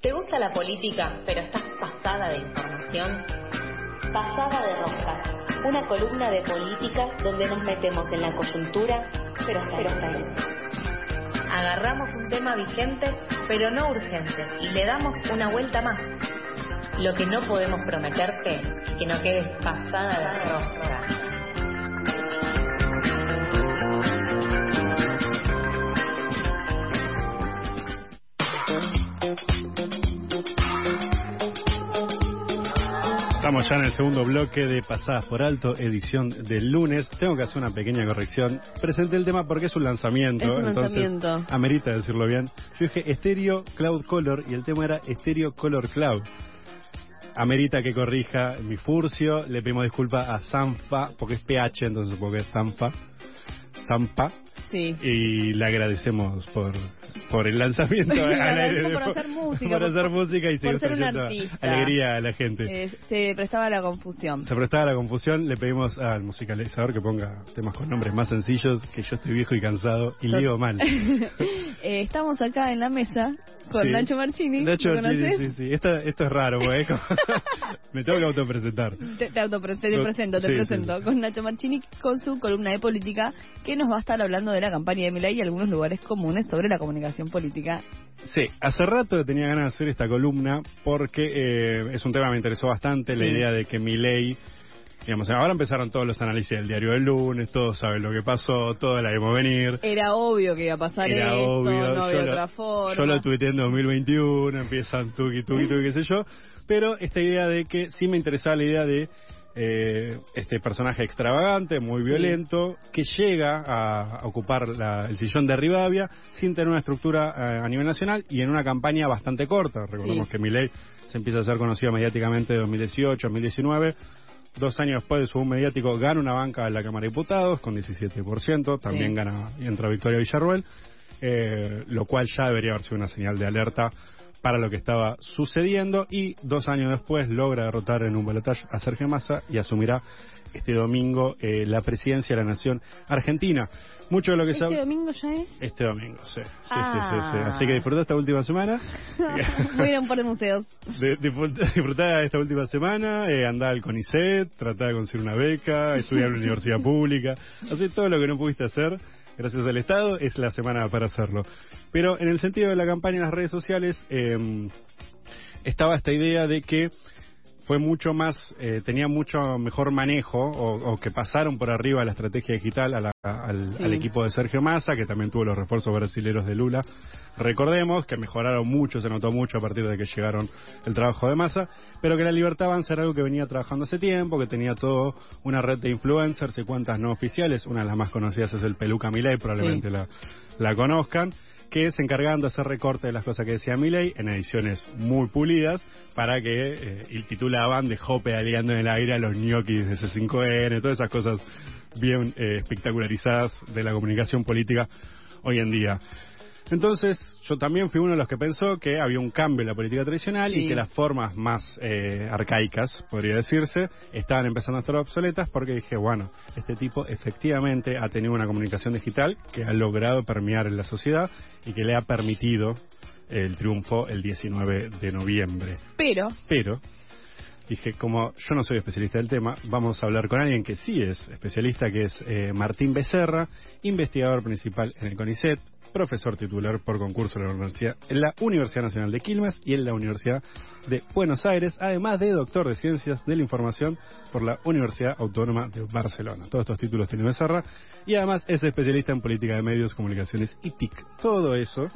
¿Te gusta la política, pero estás pasada de información? Pasada de Rosca, una columna de política donde nos metemos en la coyuntura, pero hasta, pero hasta ahí. Agarramos un tema vigente, pero no urgente, y le damos una vuelta más. Lo que no podemos prometerte es que no quedes pasada de rosca. Estamos ya en el segundo bloque de Pasadas por Alto, edición del lunes. Tengo que hacer una pequeña corrección. Presenté el tema porque es un lanzamiento. Es un entonces lanzamiento. Amerita decirlo bien. Yo dije Stereo Cloud Color y el tema era Stereo Color Cloud. Amerita que corrija mi furcio. Le pedimos disculpas a Sanfa, porque es PH, entonces supongo que es Sanfa. Zampa. Sí. Y le agradecemos por, por el lanzamiento. Le agradecemos por hacer música, Por hacer música y por ser un artista. alegría a la gente. Eh, se prestaba la confusión. Se prestaba la confusión, le pedimos al musicalizador que ponga temas con nombres más sencillos, que yo estoy viejo y cansado y leo mal. Eh, estamos acá en la mesa con Sí. Nacho Marchini. Nacho, ¿Lo sí, sí. Esto, esto es raro, como- me tengo que autopresentar. Te, te autopre- te presento, te sí, presento. Con Nacho Marchini con su columna de política que nos va a estar hablando de la campaña de Milei y algunos lugares comunes sobre la comunicación política. Sí, hace rato tenía ganas de hacer esta columna porque eh, es un tema que me interesó bastante, la Sí. idea de que mi ley, digamos, ahora empezaron todos los análisis del diario del lunes, todos saben lo que pasó, todos la vimos venir. Era obvio que iba a pasar Era esto, obvio, no había otra forma. yo lo tuiteé en 2021, empiezan tuki, tuki, tuki, qué sé yo, pero esta idea de que sí me interesaba la idea de eh, este personaje extravagante, muy violento, que llega a, ocupar la- el sillón de Rivadavia sin tener una estructura eh, a nivel nacional y en una campaña bastante corta. Recordemos Sí. que Milei se empieza a ser conocido mediáticamente en 2018, 2019. Dos años después de su mediático gana una banca en la Cámara de Diputados con 17%, también Sí. gana y entra Victoria Villarruel, eh, lo cual ya debería haber sido una señal de alerta para lo que estaba sucediendo y dos años después logra derrotar en un balotaje a Sergio Massa y asumirá este domingo eh, la presidencia de la nación argentina. Mucho de lo que ¿Este domingo ya es? Este domingo, sí. Sí, Ah. sí, sí. Así que disfruta esta última semana. Voy a ir a un par de museos. De- disfrutar esta última semana, eh, andar al CONICET, tratar de conseguir una beca, estudiar en una universidad pública, hacer todo lo que no pudiste hacer gracias al Estado, es la semana para hacerlo. Pero en el sentido de la campaña en las redes sociales, eh, estaba esta idea de que fue mucho más, eh, tenía mucho mejor manejo o, o que pasaron por arriba la estrategia digital a la- al, Sí. al equipo de Sergio Massa, que también tuvo los refuerzos brasileños de Lula. Recordemos que mejoraron mucho, se notó mucho a partir de que llegaron el trabajo de Massa, pero que la Libertad Avanza era algo que venía trabajando hace tiempo, que tenía todo una red de influencers y cuentas no oficiales. Una de las más conocidas es el Peluca Milei, probablemente Sí. la, la conozcan que se encargaban de hacer recorte de las cosas que decía Milei en ediciones muy pulidas para que eh, y titulaban dejó pedaleando en el aire a los ñoquis de C5N, todas esas cosas bien eh, espectacularizadas de la comunicación política hoy en día. Entonces, yo también fui uno de los que pensó que había un cambio en la política tradicional Sí. y que las formas más eh, arcaicas, podría decirse, estaban empezando a estar obsoletas porque dije, bueno, este tipo efectivamente ha tenido una comunicación digital que ha logrado permear en la sociedad y que le ha permitido el triunfo el 19 de noviembre. Pero, Pero dije, como yo no soy especialista del tema, vamos a hablar con alguien que sí es especialista, que es eh, Martín Becerra, investigador principal en el CONICET, profesor titular por concurso en la, Universidad, en la Universidad Nacional de Quilmes y en la Universidad de Buenos Aires, además de doctor de Ciencias de la Información por la Universidad Autónoma de Barcelona. Todos estos títulos tiene Becerra y además es especialista en política de medios, comunicaciones y TIC. Todo eso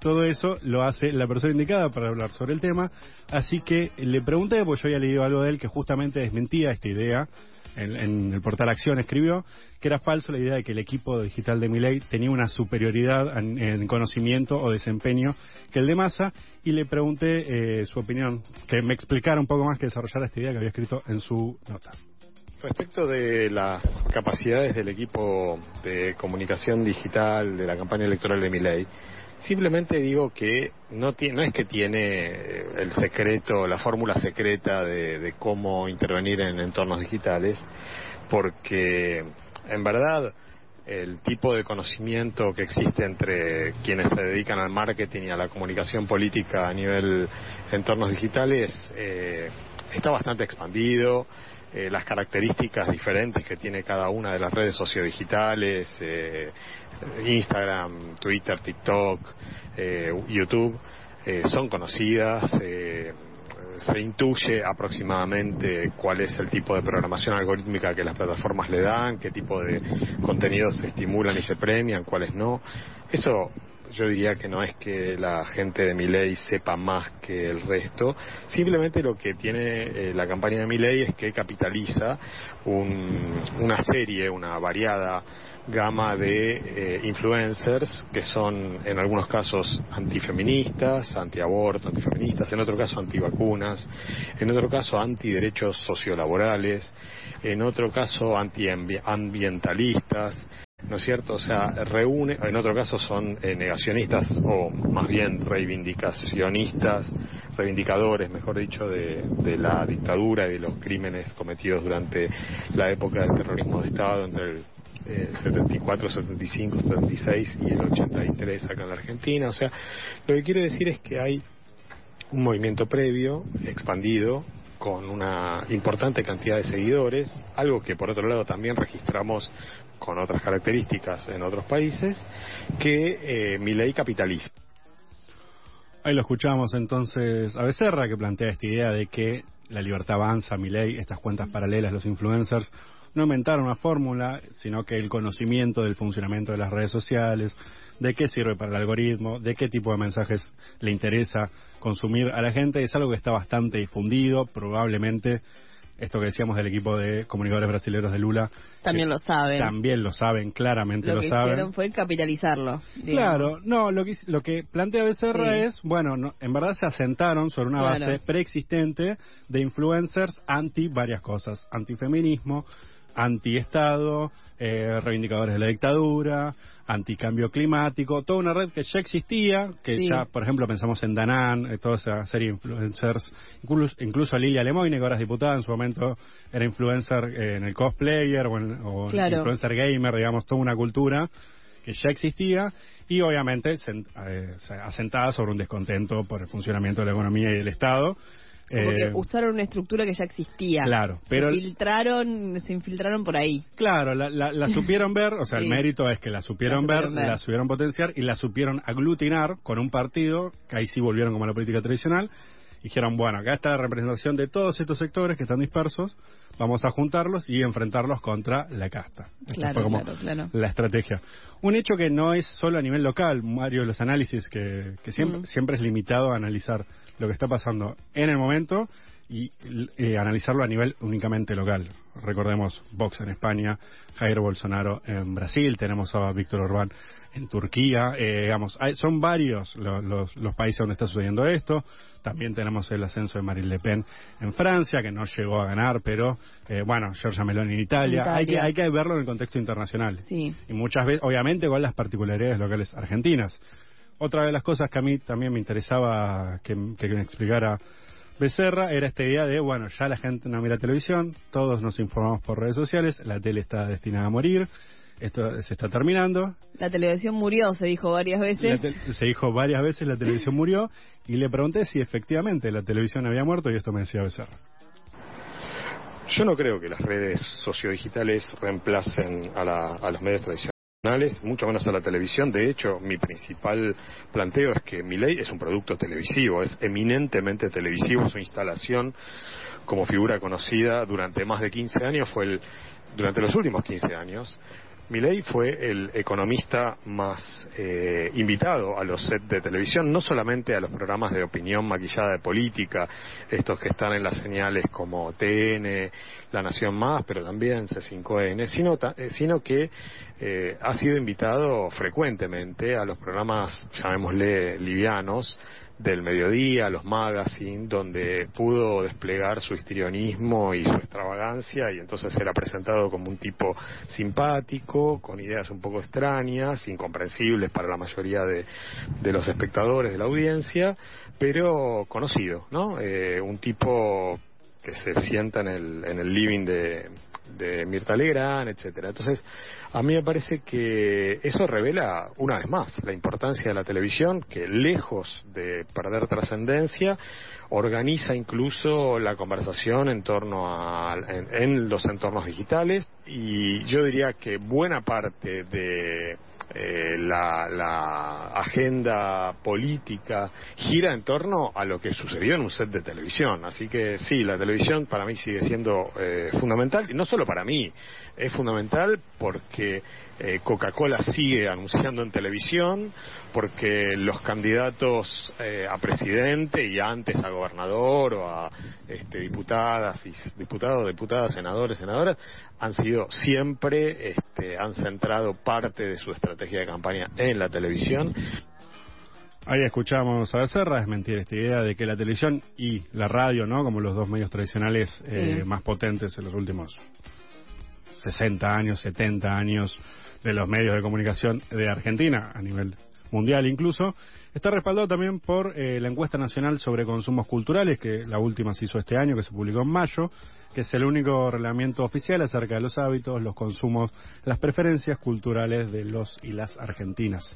todo eso lo hace la persona indicada para hablar sobre el tema. Así que le pregunté, porque yo había leído algo de él que justamente desmentía esta idea. En, el portal Acción escribió que era falso la idea de que el equipo digital de Milei tenía una superioridad en, en conocimiento o desempeño que el de Massa y le pregunté eh, su opinión, que me explicara un poco más, que desarrollara esta idea que había escrito en su nota. Respecto de las capacidades del equipo de comunicación digital de la campaña electoral de Milei, simplemente digo que no, tiene, no es que tiene eh, el secreto, la fórmula secreta de, de cómo intervenir en entornos digitales, porque en verdad el tipo de conocimiento que existe entre quienes se dedican al marketing y a la comunicación política a nivel entornos digitales eh, está bastante expandido. Eh, las características diferentes que tiene cada una de las redes sociodigitales, eh, Instagram, Twitter, TikTok, YouTube, son conocidas se intuye aproximadamente cuál es el tipo de programación algorítmica que las plataformas le dan, qué tipo de contenidos se estimulan y se premian, cuáles no. Eso yo diría que no es que la gente de mi ley sepa más que el resto, simplemente lo que tiene eh, la campaña de mi ley es que capitaliza una serie, una variada gama de eh, influencers que son en algunos casos antifeministas, antiaborto, antifeministas, en otro caso antivacunas, en otro caso antiderechos sociolaborales, en otro caso antiambientalistas, ¿no es cierto? O sea, reúne, en otro caso son eh, negacionistas o más bien reivindicacionistas, reivindicadores, mejor dicho, de, de, la dictadura y de los crímenes cometidos durante la época del terrorismo de Estado entre el 74, 75, 76 y el 83 acá en la Argentina. O sea, lo que quiero decir es que hay un movimiento previo, expandido, con una importante cantidad de seguidores, algo que por otro lado también registramos con otras características en otros países, que eh, mi ley capitaliza. Ahí lo escuchamos entonces a Becerra que plantea esta idea de que la libertad avanza, mi ley, estas cuentas paralelas, los influencers, no inventaron una fórmula, sino que el conocimiento del funcionamiento de las redes sociales, de qué sirve para el algoritmo, de qué tipo de mensajes le interesa consumir a la gente, es algo que está bastante difundido, probablemente esto que decíamos del equipo de comunicadores brasileños de Lula. También lo saben. También lo saben, claramente lo, lo saben. Lo que hicieron fue capitalizarlo. Claro, no, lo que, lo que plantea Becerra es, bueno, en verdad se asentaron sobre una base preexistente de influencers anti varias cosas, antifeminismo, anti-Estado, eh, reivindicadores de la dictadura, anticambio climático, toda una red que ya existía, que ya, por ejemplo, pensamos en Danan, eh, toda esa serie de influencers, incluso, incluso Lilia Lemoyne, que ahora es diputada, en su momento era influencer eh, en el cosplayer o, en, influencer gamer, digamos, toda una cultura que ya existía y obviamente eh, asentada sobre un descontento por el funcionamiento de la economía y del Estado como que eh, usaron una estructura que ya existía. Claro, pero... Se filtraron, se infiltraron por ahí. Claro, la, supieron ver, o sea, el mérito es que la supieron, ver, la supieron potenciar y la supieron aglutinar con un partido, que ahí sí volvieron como a la política tradicional, dijeron, bueno, acá está la representación de todos estos sectores que están dispersos, vamos a juntarlos y enfrentarlos contra la casta. Claro, fue como la estrategia. Un hecho que no es solo a nivel local, Mario, los análisis, que, siempre, mm. siempre es limitado a analizar lo que está pasando en el momento y eh, analizarlo a nivel únicamente local. Recordemos Vox en España, Jair Bolsonaro en Brasil, tenemos a Víctor Orbán en Turquía, eh, digamos, son varios los, los, países donde está sucediendo esto. También tenemos el ascenso de Marine Le Pen en Francia, que no llegó a ganar, pero eh, bueno, Giorgia Meloni en Italia. Hay, que, hay que verlo en el contexto internacional. Y muchas veces, obviamente, con las particularidades locales argentinas. Otra de las cosas que a mí también me interesaba que, que me explicara Becerra era esta idea de, bueno, ya la gente no mira televisión, todos nos informamos por redes sociales, la tele está destinada a morir, esto se está terminando. La televisión murió, se dijo varias veces. se dijo varias veces la televisión murió y le pregunté si efectivamente la televisión había muerto y esto me decía Becerra. Yo no creo que las redes sociodigitales reemplacen a, a los medios tradicionales mucho menos a la televisión. De hecho, mi principal planteo es que mi ley es un producto televisivo, es eminentemente televisivo. Su instalación como figura conocida durante más de 15 años fue el, durante los últimos 15 años, Milei fue el economista más eh, invitado a los sets de televisión, no solamente a los programas de opinión maquillada de política, estos que están en las señales como TN, La Nación Más, pero también C5N, sino, eh, sino que eh, ha sido invitado frecuentemente a los programas, llamémosle livianos, del mediodía, los magazines, donde pudo desplegar su histrionismo y su extravagancia y entonces era presentado como un tipo simpático, con ideas un poco extrañas, incomprensibles para la mayoría de, de los espectadores de la audiencia, pero conocido, ¿no? Eh, un tipo que se sienta en el, en el living de, de Mirta Legrand, etcétera. Entonces, a mí me parece que eso revela una vez más la importancia de la televisión, que lejos de perder trascendencia, organiza incluso la conversación en torno a en los entornos digitales y yo diría que buena parte de eh, la, agenda política gira en torno a lo que sucedió en un set de televisión. Así que sí, la televisión para mí sigue siendo eh, fundamental, y no solo para mí, es fundamental porque eh, Coca-Cola sigue anunciando en televisión, porque los candidatos eh, a presidente y antes a gobernador o a este, diputadas y diputados, diputadas, senadores, senadoras han sido siempre, este, han centrado parte de su estrategia de campaña en la televisión. Ahí escuchamos a Becerra, es mentira esta idea de que la televisión y la radio, ¿no? Como los dos medios tradicionales eh, más potentes en los últimos 60 años, 70 años de los medios de comunicación de Argentina a nivel mundial incluso, está respaldado también por eh, la encuesta nacional sobre consumos culturales, que la última se hizo este año, que se publicó en mayo, que es el único reglamento oficial acerca de los hábitos, los consumos, las preferencias culturales de los y las argentinas.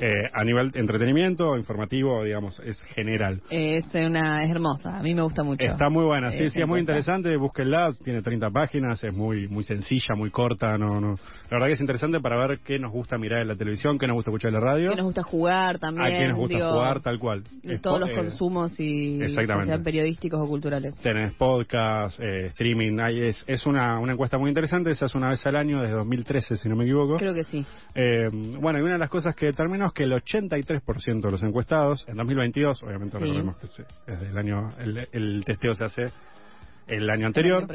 Eh, a nivel de entretenimiento, informativo, digamos, es general. Es una es hermosa, a mí me gusta mucho. Está muy buena, sí, sí, es muy interesante, búsquenla, tiene 30 páginas, es muy muy sencilla, muy corta, no no. La verdad que es interesante para ver qué nos gusta mirar en la televisión, qué nos gusta escuchar en la radio. Qué nos gusta jugar también. A qué nos gusta jugar, tal cual. De todos los eh, consumos y sean periodísticos o culturales. Tenés podcast, eh, streaming, hay, es, es una, una encuesta muy interesante, se hace una vez al año desde 2013, si no me equivoco. Creo que sí. bueno, y una de las cosas que determinó que el 83% de los encuestados, en 2022, obviamente recordemos que es el año, el, testeo se hace el año anterior,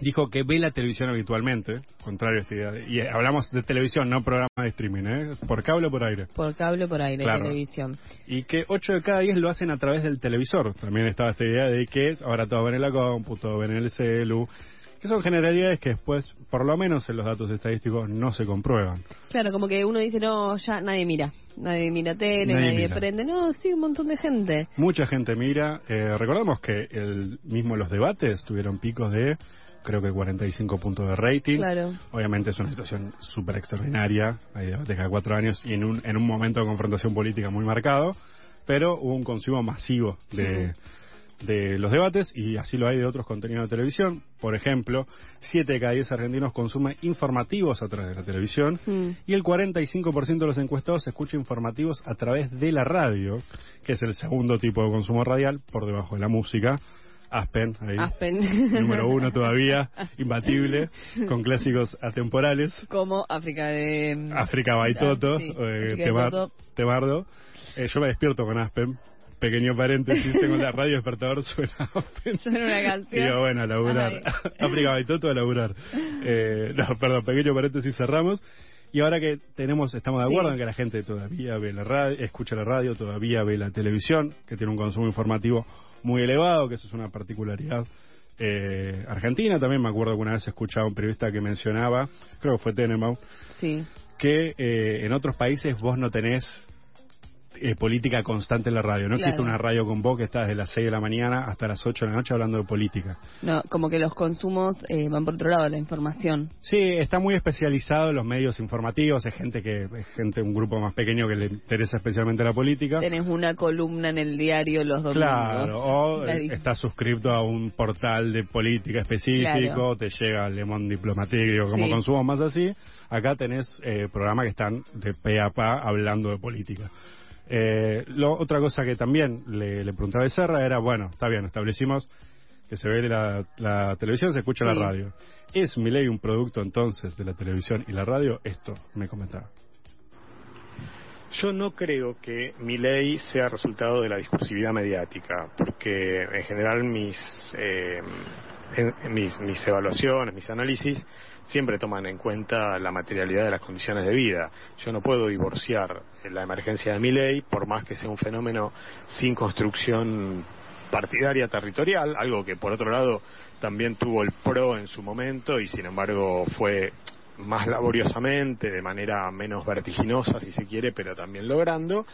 dijo que ve la televisión habitualmente, contrario a esta idea. Y hablamos de televisión, no programa de streaming, ¿eh? ¿Por cable o por aire? Por cable o por aire, televisión. Y que 8 de cada 10 lo hacen a través del televisor. También estaba esta idea de que ahora todo ven en la compu, todo ven en el celu, que son generalidades que después, por lo menos en los datos estadísticos, no se comprueban. Claro, como que uno dice, no, ya nadie mira. Nadie mira tele, nadie, prende. No, sí, un montón de gente. Mucha gente mira. Eh, recordamos que el mismo los debates tuvieron picos de creo que 45 puntos de rating. Claro. Obviamente es una situación súper extraordinaria, hay debates cada cuatro años y en un, en un momento de confrontación política muy marcado, pero hubo un consumo masivo de, de los debates y así lo hay de otros contenidos de televisión. Por ejemplo, 7 de cada 10 argentinos consumen informativos a través de la televisión mm. y el 45% de los encuestados escucha informativos a través de la radio, que es el segundo tipo de consumo radial por debajo de la música. Aspen, ahí. Aspen. Número uno todavía, imbatible, con clásicos atemporales. Como África de... África Baitoto, eh, Temardo. Eh, yo me despierto con Aspen, pequeño paréntesis, tengo la radio despertador, suena Suena una canción. Y bueno, a laburar. África todo a laburar. Eh, no, perdón, pequeño paréntesis, cerramos. Y ahora que tenemos, estamos de acuerdo en que la gente todavía ve la radio, escucha la radio, todavía ve la televisión, que tiene un consumo informativo muy elevado, que eso es una particularidad eh, argentina. También me acuerdo que una vez escuchaba a un periodista que mencionaba, creo que fue Tenenbaum, sí. que eh, en otros países vos no tenés eh, política constante en la radio. No existe una radio con vos que está desde las 6 de la mañana hasta las 8 de la noche hablando de política. No, como que los consumos eh, van por otro lado, la información. Sí, está muy especializado en los medios informativos, es gente que es gente un grupo más pequeño que le interesa especialmente la política. Tenés una columna en el diario los domingos. Claro, o estás suscrito a un portal de política específico, te llega Le Monde Diplomatique, como consumo más así. Acá tenés eh, programas que están de pe a pa hablando de política. Eh, lo, otra cosa que también le, le preguntaba a Serra era, bueno, está bien, establecimos que se ve la, la televisión, se escucha la radio. ¿Es mi ley un producto entonces de la televisión y la radio? Esto me comentaba. Yo no creo que mi ley sea resultado de la discursividad mediática, porque en general mis, eh, mis, mis evaluaciones, mis análisis siempre toman en cuenta la materialidad de las condiciones de vida. Yo no puedo divorciar la emergencia de mi ley, por más que sea un fenómeno sin construcción partidaria territorial, algo que por otro lado también tuvo el PRO en su momento y sin embargo fue más laboriosamente, de manera menos vertiginosa, si se quiere, pero también logrando.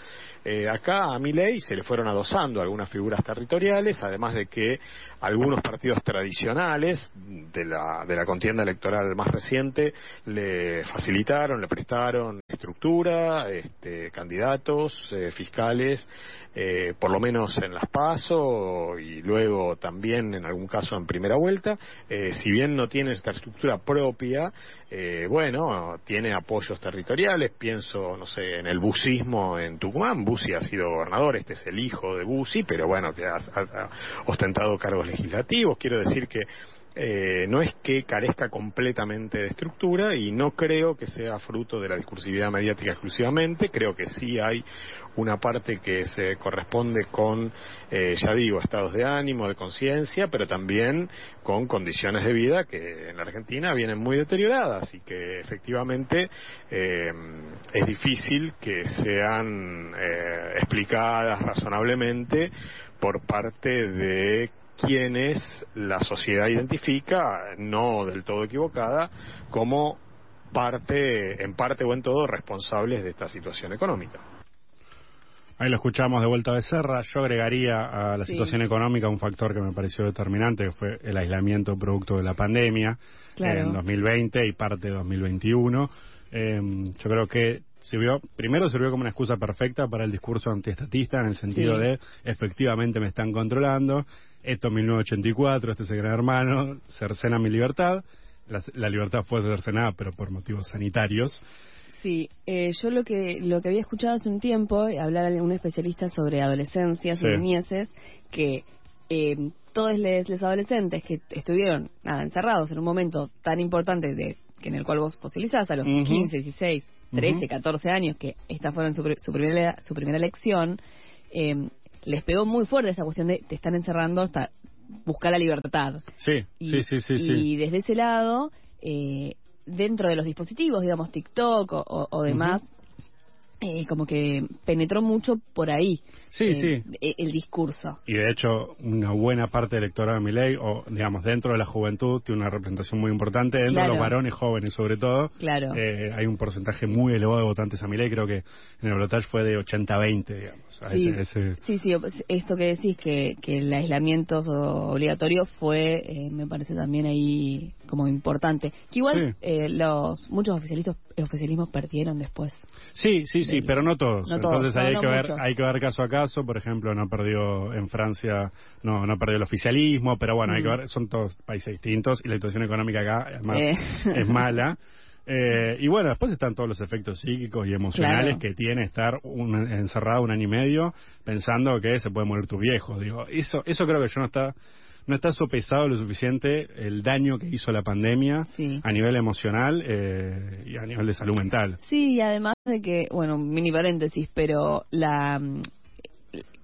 Eh, acá a Milei se le fueron adosando algunas figuras territoriales, además de que algunos partidos tradicionales de la, de la contienda electoral más reciente le facilitaron, le prestaron estructura, este, candidatos, eh, fiscales, eh, por lo menos en las PASO y luego también en algún caso en primera vuelta. si bien no tiene esta estructura propia, bueno, tiene apoyos territoriales, pienso, no sé, en el busismo en Tucumán, Bussi ha sido gobernador, este es el hijo de Bussi, pero bueno, que ha, ostentado cargos legislativos. Quiero decir que eh, no es que carezca completamente de estructura y no creo que sea fruto de la discursividad mediática exclusivamente, creo que sí hay una parte que se corresponde con, eh, ya digo, estados de ánimo, de conciencia, pero también con condiciones de vida que en la Argentina vienen muy deterioradas y que efectivamente eh, es difícil que sean explicadas razonablemente por parte de quienes la sociedad identifica, no del todo equivocada, como parte, en parte o en todo, responsables de esta situación económica. Ahí lo escuchamos de vuelta de Serra. Yo agregaría a la situación económica un factor que me pareció determinante, que fue el aislamiento producto de la pandemia en 2020 y parte de 2021. Em, yo creo que sirvió, primero sirvió como una excusa perfecta para el discurso antiestatista en el sentido de efectivamente me están controlando esto es 1984, este es el gran hermano, cercena mi libertad. La, libertad fue cercenada, pero por motivos sanitarios. Sí, eh, yo lo que lo que había escuchado hace un tiempo, eh, hablar a un especialista sobre adolescencia, sobre nieces, que eh, todos los, adolescentes que estuvieron nada, encerrados en un momento tan importante de que en el cual vos socializás a los 15, 16, 13, 14 años, que esta fueron su, su, primera, su primera elección, eh, les pegó muy fuerte esa cuestión de te están encerrando hasta buscar la libertad. Sí, sí, sí, sí. Y desde ese lado, eh, dentro de los dispositivos, digamos TikTok o, demás, eh, como que penetró mucho por ahí. Sí, eh, sí. E, el discurso. Y de hecho, una buena parte del electorado de mi ley, o digamos, dentro de la juventud, tiene una representación muy importante, dentro de los varones jóvenes sobre todo. Claro. Eh, hay un porcentaje muy elevado de votantes a mi ley, creo que en el balotaje fue de 80-20, digamos. Sí, sí, sí, esto que decís, que, que el aislamiento obligatorio fue, eh, me parece también ahí como importante. Que igual los muchos oficialistas, oficialismos perdieron después. Sí, sí, sí, pero no todos. Entonces hay, que ver, hay que ver caso a caso por ejemplo, no perdió en Francia, no, no perdió el oficialismo, pero bueno, hay que mm. ver, son todos países distintos y la situación económica acá eh. es mala. Eh, y bueno, después están todos los efectos psíquicos y emocionales que tiene estar encerrado un año y medio pensando que se puede morir tu viejo. Digo, eso, eso creo que yo no está no está sopesado lo suficiente el daño que hizo la pandemia a nivel emocional eh, y a nivel de salud mental. Sí, y además de que, bueno, mini paréntesis, pero la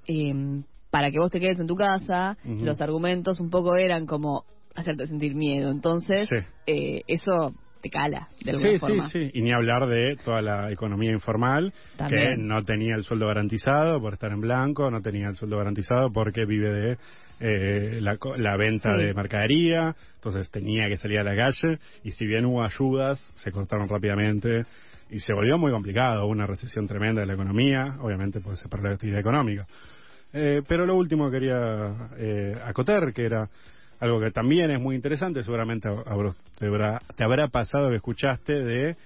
eh, para que vos te quedes en tu casa, los argumentos un poco eran como hacerte sentir miedo. Entonces, eh, eso te cala de alguna sí, forma. Sí, sí, y ni hablar de toda la economía informal que no tenía el sueldo garantizado por estar en blanco, no tenía el sueldo garantizado porque vive de eh, la, la, venta de mercadería, entonces tenía que salir a la calle. Y si bien hubo ayudas, se cortaron rápidamente y se volvió muy complicado, una recesión tremenda de la economía, obviamente puede ser para la actividad económica. Eh, pero lo último que quería eh, acotar, que era algo que también es muy interesante, seguramente te habrá, te habrá pasado que escuchaste de,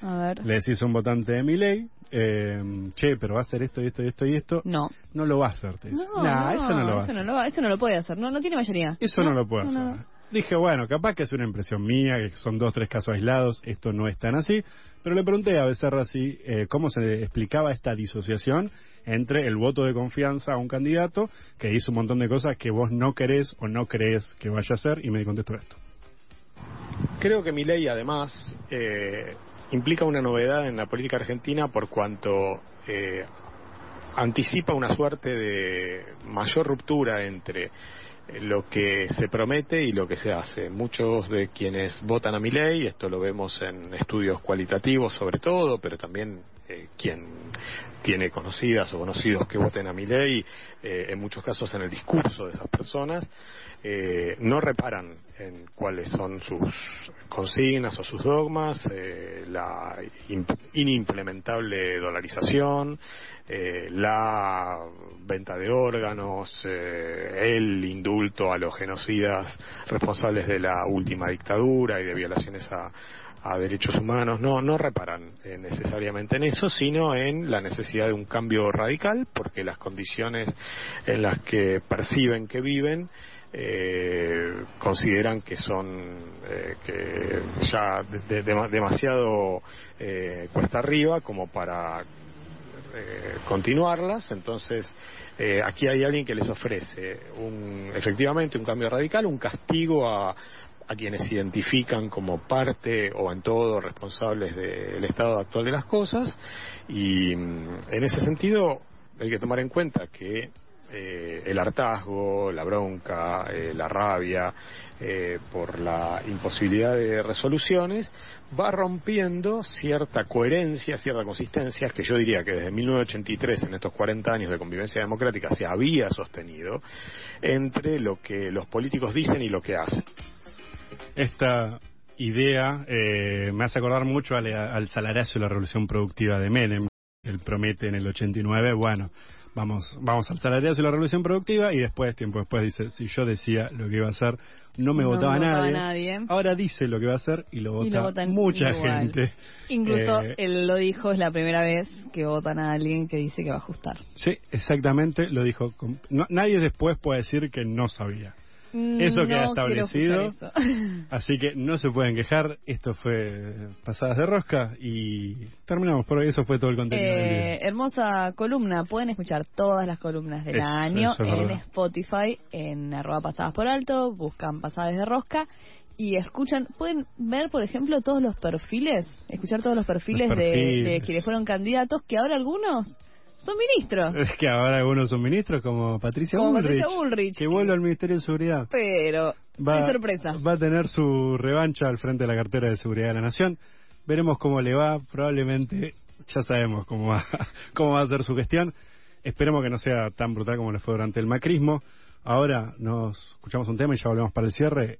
le decís a un votante de mi ley, eh, che, pero va a hacer esto y esto y esto y esto. No. No lo va a hacer, te No, eso no lo va a hacer. No eso no lo puede hacer, no, no tiene mayoría. Eso no, lo puede hacer. Dije, bueno, capaz que es una impresión mía, que son dos, tres casos aislados, esto no es tan así, pero le pregunté a Becerra si, eh, cómo se explicaba esta disociación entre el voto de confianza a un candidato que hizo un montón de cosas que vos no querés o no crees que vaya a hacer, y me contestó esto. Creo que mi ley, además, eh, implica una novedad en la política argentina por cuanto eh, anticipa una suerte de mayor ruptura entre lo que se promete y lo que se hace. Muchos de quienes votan a mi ley, esto lo vemos en estudios cualitativos sobre todo, pero también eh, quien tiene conocidas o conocidos que voten a mi ley, eh, en muchos casos en el discurso de esas personas, eh, no reparan en cuáles son sus consignas o sus dogmas, la inimplementable dolarización, la venta de órganos, el indulto a los genocidas responsables de la última dictadura y de violaciones a a derechos humanos, no, no reparan eh, necesariamente en eso, sino en la necesidad de un cambio radical, porque las condiciones en las que perciben que viven eh, consideran que son eh, que ya demasiado cuesta arriba como para continuarlas, entonces aquí hay alguien que les ofrece un, efectivamente un cambio radical, un castigo a, a quienes identifican como parte o en todo responsables del estado actual de las cosas y mm, en ese sentido hay que tomar en cuenta que eh, el hartazgo, la bronca, eh, la rabia eh, por la imposibilidad de resoluciones va rompiendo cierta coherencia, cierta consistencia que yo diría que desde 1983 en estos 40 años de convivencia democrática se había sostenido entre lo que los políticos dicen y lo que hacen. Esta idea eh, me hace acordar mucho al, al salarazo de la revolución productiva de Menem. Él promete en el 89, bueno, vamos, vamos al salariazo de la revolución productiva y después, tiempo después, dice, si yo decía lo que iba a hacer, no me votaba, nadie. Ahora dice lo que va a hacer y lo vota mucha gente. Incluso eh, él lo dijo, es la primera vez que votan a alguien que dice que va a ajustar. Sí, exactamente, lo dijo. nadie después puede decir que no sabía. Mm, eso queda establecido. Así que no se pueden quejar. Esto fue Pasadas de Rosca y terminamos por hoy. Eso fue todo el contenido. Eh, hermosa columna. Pueden escuchar todas las columnas del año en Spotify, en arroba pasadas por alto. Buscan Pasadas de Rosca y escuchan, pueden ver, por ejemplo, todos los perfiles, escuchar todos los perfiles, De, de, quienes fueron candidatos, que ahora algunos son ministros. Es que ahora algunos son ministros, como Patricia, Bullrich, que vuelve al Ministerio de Seguridad. Pero, va, sorpresa. Va a tener su revancha al frente de la cartera de Seguridad de la Nación. Veremos cómo le va. Probablemente ya sabemos cómo va, cómo va a ser su gestión. Esperemos que no sea tan brutal como le fue durante el macrismo. Ahora nos escuchamos un tema y ya volvemos para el cierre.